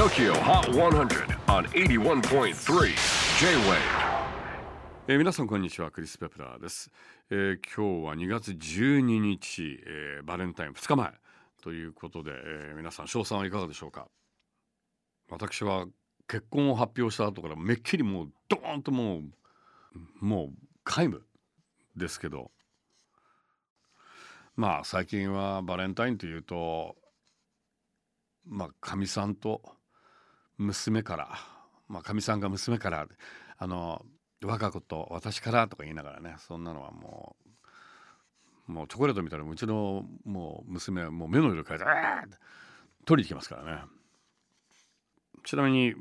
TOKYO HOT 100 on 81.3 J-WAVE えー皆さんこんにちはクリス・ペプラーです、えー今日は2月12日、えーバレンタイン2日前ということで、えー皆さん賞賛はいかがでしょうか？私は結婚を発表した後からめっきりもうドーンともうもう皆無ですけど。まあ最近はバレンタインというとまあかみさんと娘からまあかみさんが娘からあの我が子と私からとか言いながらねそんなのはもうもうチョコレート見たらうちのもう娘はもう目の色変えて「あーって取りに来ますからね。ちなみに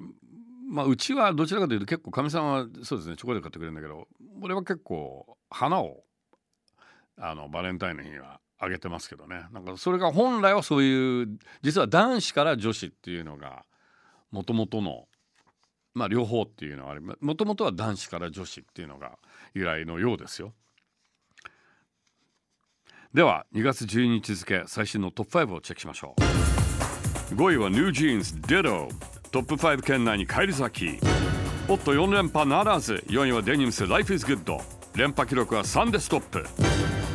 まあうちはどちらかというと結構かみさんはそうですねチョコレート買ってくれるんだけど俺は結構花をあのバレンタインの日にはあげてますけどね。なんかそれが本来はそういう実は男子から女子っていうのがもともとのまあ両方っていうのはもともとは男子から女子っていうのが由来のようですよ。では2月12日付最新のトップ5をチェックしましょう。5位はニュージーンズ Ditto トップ5圏内に返り咲き。おっと4連覇ならず。4位はデニムス Life is Good 連覇記録は3でストップ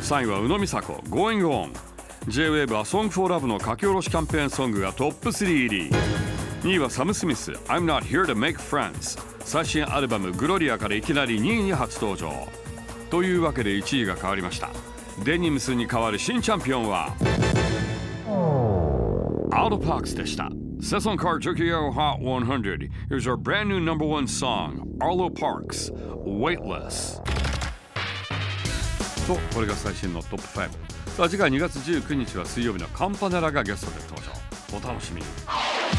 3位は宇野美佐子 Going On J-WAVE は Song for Love の書き下ろしキャンペーンソングがトップ3入り。2位はサム・スミス I'm not here to make friends 最新アルバムグロリアからいきなり2位に初登場。というわけで1位が変わりました。デニムスに代わる新チャンピオンはアウトパークスでした Sesson Car Tokyo Hot 100 Here's our brand new number one song Arlo Parks Weightless とこれが最新のトップ5さあ次回2月19日は水曜日のカンパネラがゲストで登場。お楽しみに。